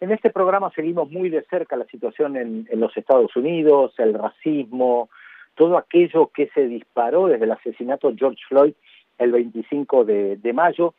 En este programa seguimos muy de cerca la situación en, los Estados Unidos, el racismo, todo aquello que se disparó desde el asesinato de George Floyd el 25 de, mayo.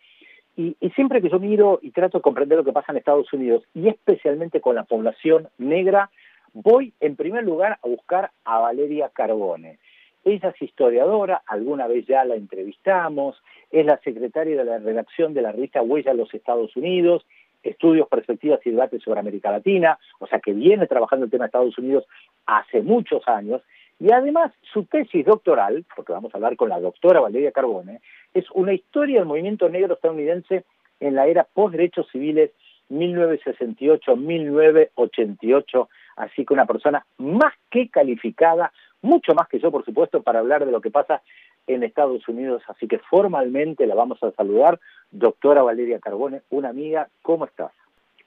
Y, y, siempre que yo miro y trato de comprender lo que pasa en Estados Unidos, y especialmente con la población negra, voy en primer lugar a buscar a Valeria Carbone. Ella es historiadora, alguna vez ya la entrevistamos, es la secretaria de la redacción de la revista Huella de los Estados Unidos, estudios, perspectivas y debates sobre América Latina, o sea que viene trabajando el tema de Estados Unidos hace muchos años, y además su tesis doctoral, porque vamos a hablar con la doctora Valeria Carbone, es una historia del movimiento negro estadounidense en la era post-derechos civiles 1968-1988, así que una persona más que calificada, mucho más que yo, por supuesto, para hablar de lo que pasa en Estados Unidos, así que formalmente la vamos a saludar. Doctora Valeria Carbone, una amiga, ¿cómo estás?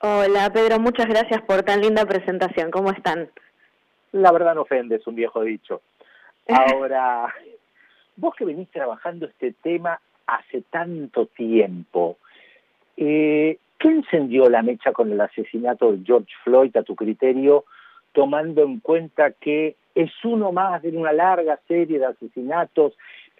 Hola Pedro, muchas gracias por tan linda presentación, ¿cómo están? La verdad no ofende, es un viejo dicho. Ahora, vos que venís trabajando este tema hace tanto tiempo, eh, ¿qué encendió la mecha con el asesinato de George Floyd a tu criterio, tomando en cuenta que es uno más de una larga serie de asesinatos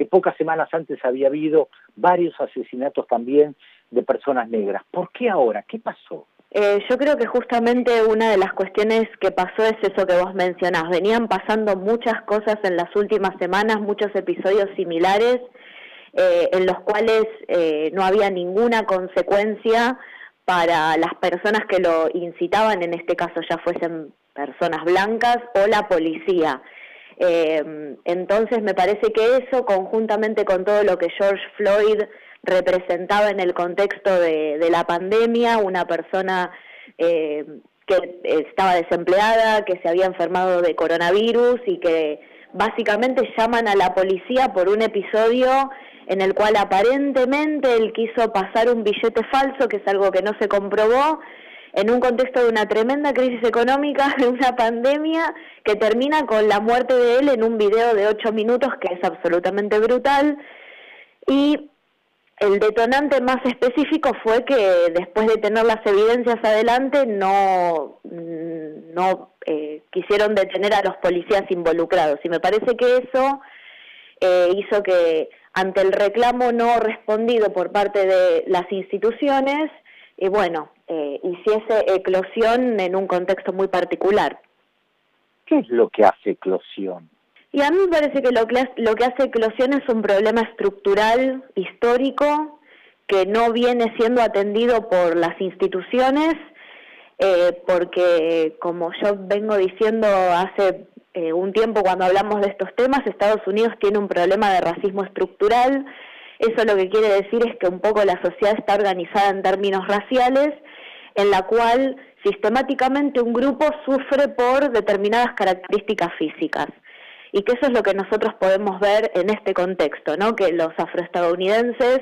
pocas semanas antes había habido varios asesinatos también de personas negras. ¿Por qué ahora? ¿Qué pasó? Eh, yo creo que justamente una de las cuestiones que pasó es eso que vos mencionás. Venían pasando muchas cosas en las últimas semanas, muchos episodios similares, eh, en los cuales eh, no había ninguna consecuencia para las personas que lo incitaban, en este caso ya fuesen personas blancas o la policía. Eh, entonces me parece que eso, conjuntamente con todo lo que George Floyd representaba en el contexto de, la pandemia, una persona eh, que estaba desempleada, que se había enfermado de coronavirus y que básicamente llaman a la policía por un episodio en el cual aparentemente él quiso pasar un billete falso, que es algo que no se comprobó, en un contexto de una tremenda crisis económica, de una pandemia, que termina con la muerte de él en un video de ocho minutos que es absolutamente brutal. Y el detonante más específico fue que después de tener las evidencias adelante no, no eh, quisieron detener a los policías involucrados. Y me parece que eso eh, hizo que ante el reclamo no respondido por parte de las instituciones, y bueno, eh, hiciese eclosión en un contexto muy particular. ¿Qué es lo que hace eclosión? Y a mí me parece que lo que, lo que hace eclosión es un problema estructural, histórico, que no viene siendo atendido por las instituciones, eh, porque como yo vengo diciendo hace eh, un tiempo cuando hablamos de estos temas, Estados Unidos tiene un problema de racismo estructural, eso lo que quiere decir es que un poco la sociedad está organizada en términos raciales, en la cual sistemáticamente un grupo sufre por determinadas características físicas. Y que eso es lo que nosotros podemos ver en este contexto, ¿no? Que los afroestadounidenses,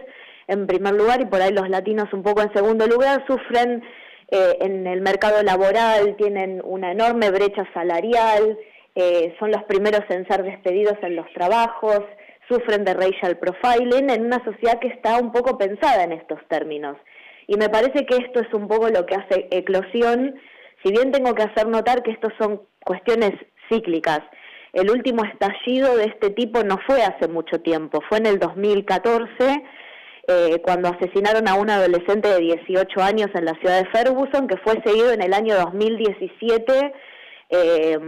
en primer lugar, y por ahí los latinos un poco en segundo lugar, sufren eh, en el mercado laboral, tienen una enorme brecha salarial, eh, son los primeros en ser despedidos en los trabajos, sufren de racial profiling en una sociedad que está un poco pensada en estos términos. Y me parece que esto es un poco lo que hace eclosión, si bien tengo que hacer notar que estos son cuestiones cíclicas. El último estallido de este tipo no fue hace mucho tiempo, fue en el 2014, eh, cuando asesinaron a un adolescente de 18 años en la ciudad de Ferguson, que fue seguido en el año 2017 eh,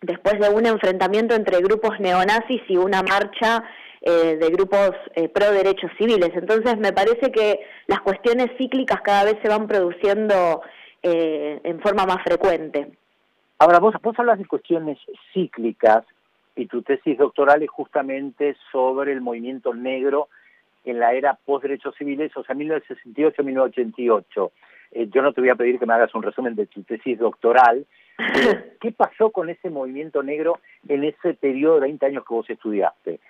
después de un enfrentamiento entre grupos neonazis y una marcha eh, de grupos eh, pro derechos civiles. Entonces me parece que las cuestiones cíclicas cada vez se van produciendo eh, en forma más frecuente. Ahora, vos, vos hablas de cuestiones cíclicas y tu tesis doctoral es justamente sobre el movimiento negro en la era post-derechos civiles, o sea, 1968-1988. yo no te voy a pedir que me hagas un resumen de tu tesis doctoral, ¿Qué pasó con ese movimiento negro en ese periodo de 20 años que vos estudiaste?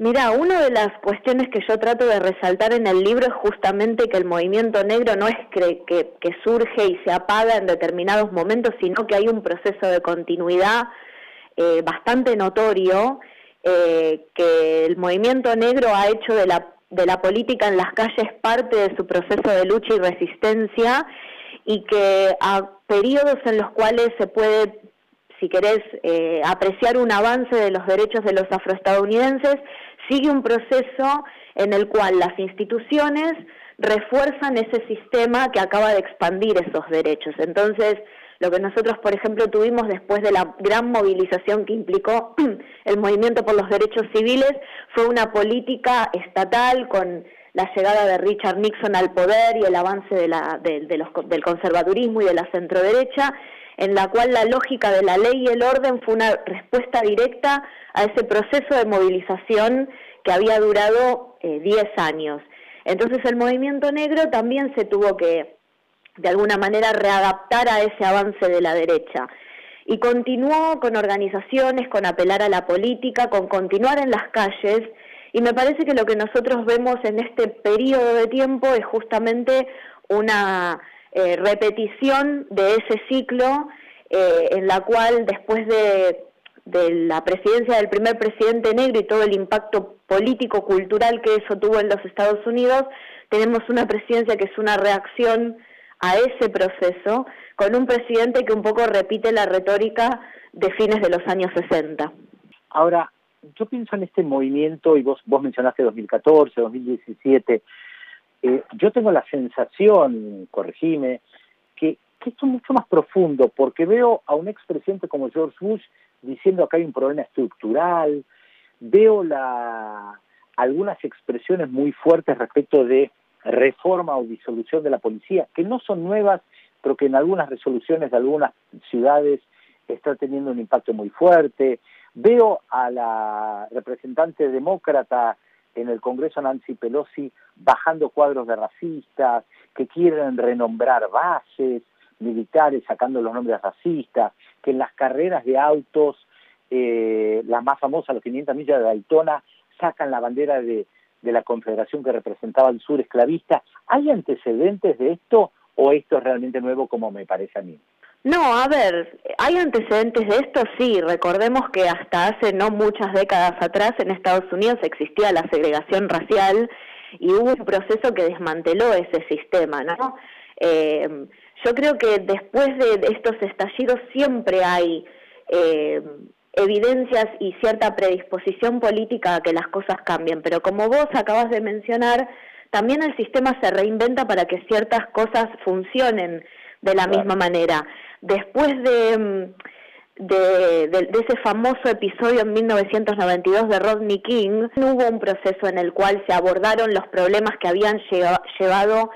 Mira, una de las cuestiones que yo trato de resaltar en el libro es justamente que el movimiento negro no es que, que, surge y se apaga en determinados momentos, sino que hay un proceso de continuidad eh, bastante notorio, eh, que el movimiento negro ha hecho de la, de la política en las calles parte de su proceso de lucha y resistencia y que a periodos en los cuales se puede, si querés, eh, apreciar un avance de los derechos de los afroestadounidenses, sigue un proceso en el cual las instituciones refuerzan ese sistema que acaba de expandir esos derechos. Entonces, lo que nosotros, por ejemplo, tuvimos después de la gran movilización que implicó el movimiento por los derechos civiles fue una política estatal con la llegada de Richard Nixon al poder y el avance de la, del conservadurismo y de la centroderecha, en la cual la lógica de la ley y el orden fue una respuesta directa a ese proceso de movilización que había durado 10 eh, años. Entonces el movimiento negro también se tuvo que, de alguna manera, readaptar a ese avance de la derecha. Y continuó con organizaciones, con apelar a la política, con continuar en las calles. Y me parece que lo que nosotros vemos en este periodo de tiempo es justamente una eh, repetición de ese ciclo eh, en la cual después de de la presidencia del primer presidente negro y todo el impacto político, cultural que eso tuvo en los Estados Unidos, tenemos una presidencia que es una reacción a ese proceso, con un presidente que un poco repite la retórica de fines de los años 60. Ahora, yo pienso en este movimiento, y vos, vos mencionaste 2014, 2017, eh, yo tengo la sensación, corregime, que, esto es mucho más profundo, porque veo a un expresidente como George Bush diciendo que hay un problema estructural, veo la, algunas expresiones muy fuertes respecto de reforma o disolución de la policía, que no son nuevas, pero que en algunas resoluciones de algunas ciudades está teniendo un impacto muy fuerte. Veo a la representante demócrata en el Congreso, Nancy Pelosi, bajando cuadros de racistas, que quieren renombrar bases, militares sacando los nombres racistas, que en las carreras de autos, eh, las más famosas, los 500 millas de Daytona, sacan la bandera de, de la confederación que representaba el sur esclavista. ¿Hay antecedentes de esto o esto es realmente nuevo como me parece a mí? No, a ver, hay antecedentes de esto, sí. Recordemos que hasta hace no muchas décadas atrás en Estados Unidos existía la segregación racial y hubo un proceso que desmanteló ese sistema, ¿no? Eh, yo creo que después de estos estallidos siempre hay eh, evidencias y cierta predisposición política a que las cosas cambien, pero como vos acabas de mencionar, también el sistema se reinventa para que ciertas cosas funcionen de la misma manera. Después de, de, de, ese famoso episodio en 1992 de Rodney King, hubo un proceso en el cual se abordaron los problemas que habían llevado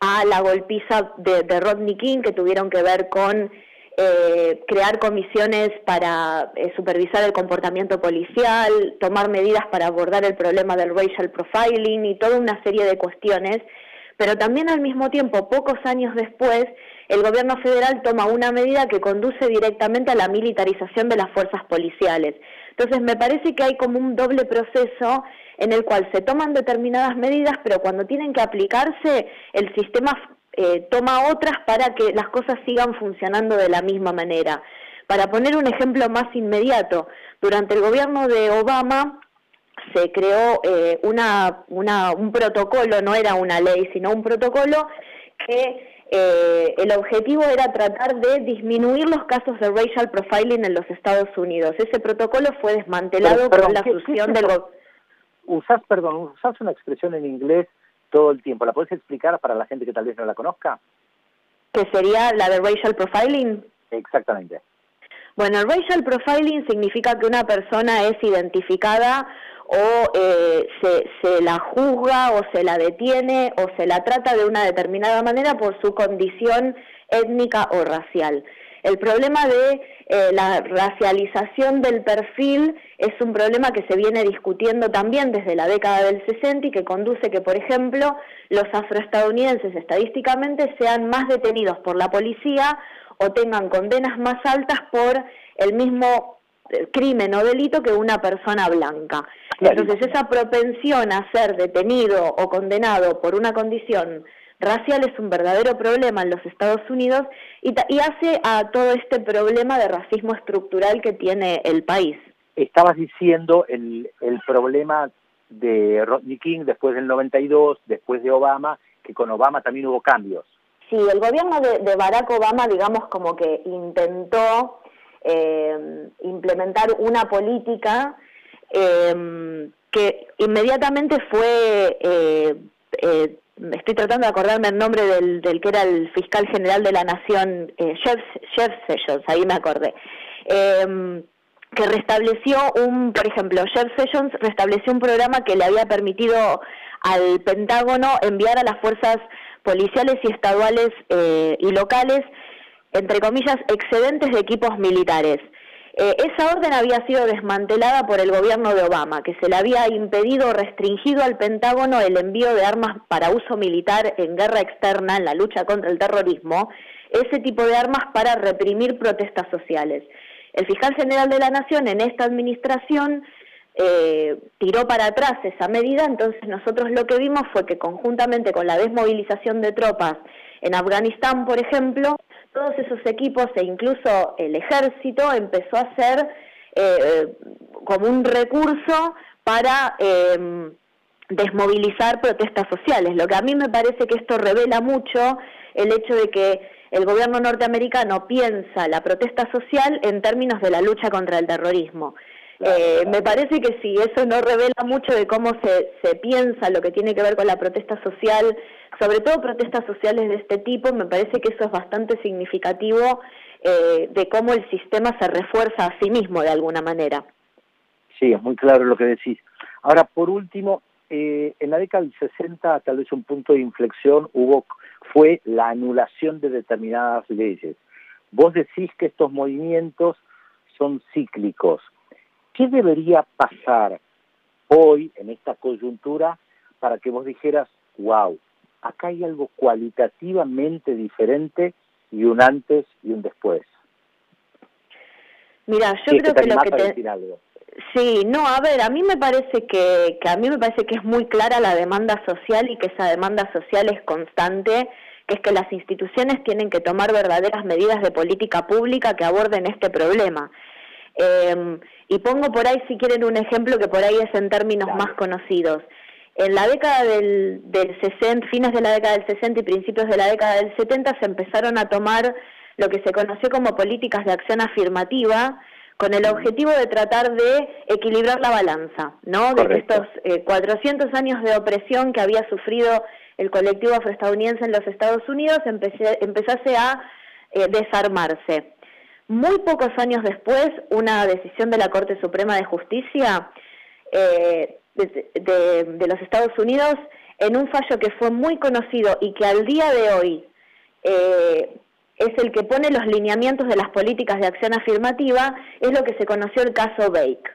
a la golpiza de, Rodney King, que tuvieron que ver con eh, crear comisiones para eh, supervisar el comportamiento policial, tomar medidas para abordar el problema del racial profiling y toda una serie de cuestiones. Pero también al mismo tiempo, pocos años después, el gobierno federal toma una medida que conduce directamente a la militarización de las fuerzas policiales. Entonces, me parece que hay como un doble proceso en el cual se toman determinadas medidas, pero cuando tienen que aplicarse, el sistema eh, toma otras para que las cosas sigan funcionando de la misma manera. Para poner un ejemplo más inmediato, durante el gobierno de Obama se creó eh, una, una, un protocolo, no era una ley, sino un protocolo que eh, el objetivo era tratar de disminuir los casos de racial profiling en los Estados Unidos. Ese protocolo fue desmantelado con la fusión del Usás, perdón, usás una expresión en inglés todo el tiempo. ¿La puedes explicar para la gente que tal vez no la conozca? ¿Que sería la de racial profiling? Exactamente. Bueno, el racial profiling significa que una persona es identificada o eh, se, la juzga o se la detiene o se la trata de una determinada manera por su condición étnica o racial. El problema de eh, la racialización del perfil es un problema que se viene discutiendo también desde la década del 60 y que conduce que, por ejemplo, los afroestadounidenses estadísticamente sean más detenidos por la policía o tengan condenas más altas por el mismo crimen o delito que una persona blanca. Entonces esa propensión a ser detenido o condenado por una condición racial es un verdadero problema en los Estados Unidos y, y hace a todo este problema de racismo estructural que tiene el país. Estabas diciendo el, el problema de Rodney King después del 92, después de Obama, que con Obama también hubo cambios. Sí, el gobierno de, Barack Obama, digamos, como que intentó eh, implementar una política eh, que inmediatamente fue, eh, estoy tratando de acordarme el nombre del, que era el fiscal general de la nación, Jeff, Jeff Sessions, ahí me acordé. Que restableció un, por ejemplo, Jeff Sessions restableció un programa que le había permitido al Pentágono enviar a las fuerzas policiales y estaduales eh, y locales, entre comillas, excedentes de equipos militares. Eh, esa orden había sido desmantelada por el gobierno de Obama, que se le había impedido o restringido al Pentágono el envío de armas para uso militar en guerra externa, en la lucha contra el terrorismo, ese tipo de armas para reprimir protestas sociales. El fiscal general de la Nación en esta administración eh, tiró para atrás esa medida, entonces nosotros lo que vimos fue que conjuntamente con la desmovilización de tropas en Afganistán, por ejemplo, todos esos equipos e incluso el ejército empezó a ser eh, como un recurso para eh, desmovilizar protestas sociales. Lo que a mí me parece que esto revela mucho el hecho de que el gobierno norteamericano piensa la protesta social en términos de la lucha contra el terrorismo. Eh, me parece que sí, eso no revela mucho de cómo se, se piensa lo que tiene que ver con la protesta social, sobre todo protestas sociales de este tipo, me parece que eso es bastante significativo eh, de cómo el sistema se refuerza a sí mismo de alguna manera. Sí, es muy claro lo que decís. Ahora, por último, eh, en la década del 60 tal vez un punto de inflexión hubo fue la anulación de determinadas leyes. Vos decís que estos movimientos son cíclicos. ¿Qué debería pasar hoy en esta coyuntura para que vos dijeras, wow, acá hay algo cualitativamente diferente y un antes y un después? Mira, yo creo que, lo que te... Sí, no, a ver, a mí me parece que, que a mí me parece que es muy clara la demanda social y que esa demanda social es constante, que es que las instituciones tienen que tomar verdaderas medidas de política pública que aborden este problema. Eh, y pongo por ahí, si quieren, un ejemplo que por ahí es en términos más conocidos. En la década del, del 60, fines de la década del 60 y principios de la década del 70 se empezaron a tomar lo que se conoció como políticas de acción afirmativa, con el objetivo de tratar de equilibrar la balanza, ¿no? De estos 400 eh, años de opresión que había sufrido el colectivo afroestadounidense en los Estados Unidos empezase a eh, desarmarse. Muy pocos años después, una decisión de la Corte Suprema de Justicia eh, de, los Estados Unidos, en un fallo que fue muy conocido y que al día de hoy es el que pone los lineamientos de las políticas de acción afirmativa, es lo que se conoció el caso Bake.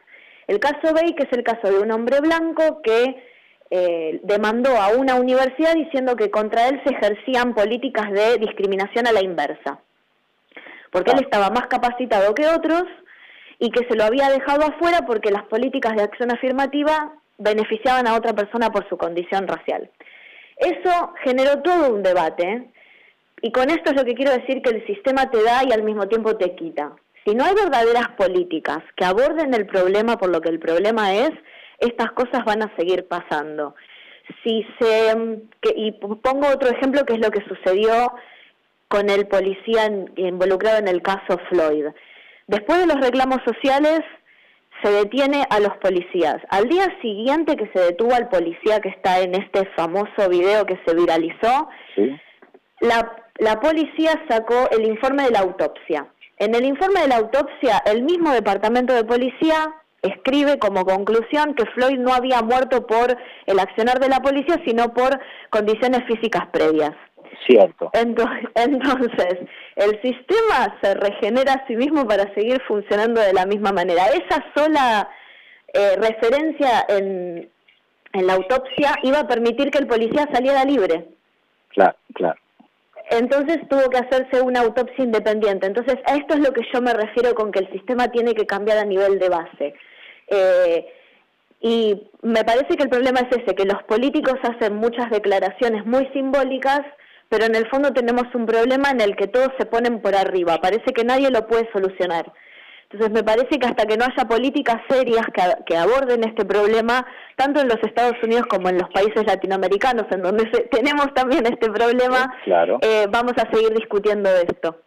El caso Bake es el caso de un hombre blanco que eh, demandó a una universidad diciendo que contra él se ejercían políticas de discriminación a la inversa, porque él ah. estaba más capacitado que otros y que se lo había dejado afuera porque las políticas de acción afirmativa beneficiaban a otra persona por su condición racial. Eso generó todo un debate y con esto es lo que quiero decir que el sistema te da y al mismo tiempo te quita. Si no hay verdaderas políticas que aborden el problema por lo que el problema es, estas cosas van a seguir pasando. Si se y pongo otro ejemplo que es lo que sucedió con el policía involucrado en el caso Floyd. Después de los reclamos sociales se detiene a los policías. Al día siguiente que se detuvo al policía que está en este famoso video que se viralizó, la la policía sacó el informe de la autopsia. En el informe de la autopsia, el mismo departamento de policía escribe como conclusión que Floyd no había muerto por el accionar de la policía, sino por condiciones físicas previas. Cierto. Entonces, el sistema se regenera a sí mismo para seguir funcionando de la misma manera. Esa sola eh, referencia en, en la autopsia iba a permitir que el policía saliera libre. Claro, claro. Entonces tuvo que hacerse una autopsia independiente. Entonces, a esto es lo que yo me refiero con que el sistema tiene que cambiar a nivel de base. Eh, y me parece que el problema es ese, que los políticos hacen muchas declaraciones muy simbólicas, pero en el fondo tenemos un problema en el que todos se ponen por arriba. Parece que nadie lo puede solucionar. Entonces me parece que hasta que no haya políticas serias que, aborden este problema, tanto en los Estados Unidos como en los países latinoamericanos, en donde tenemos también este problema, eh, vamos a seguir discutiendo de esto.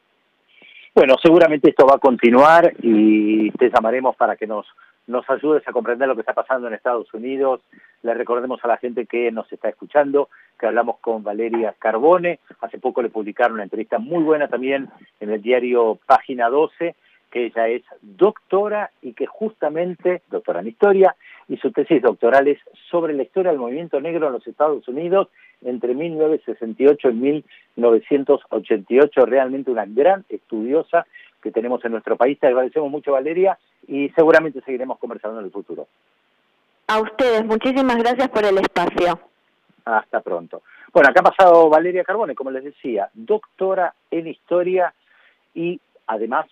Bueno, seguramente esto va a continuar y te llamaremos para que nos, nos ayudes a comprender lo que está pasando en Estados Unidos. Le recordemos a la gente que nos está escuchando que hablamos con Valeria Carbone. Hace poco le publicaron una entrevista muy buena también en el diario Página 12 que ella es doctora y que justamente, doctora en historia, y su tesis doctoral es sobre la historia del movimiento negro en los Estados Unidos entre 1968 y 1988, realmente una gran estudiosa que tenemos en nuestro país. Te agradecemos mucho, Valeria, y seguramente seguiremos conversando en el futuro. A ustedes, muchísimas gracias por el espacio. Hasta pronto. Bueno, acá ha pasado Valeria Carbone, como les decía, doctora en historia y además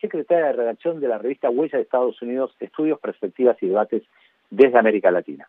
secretaria de redacción de la revista Huella de Estados Unidos, Estudios, Perspectivas y Debates desde América Latina.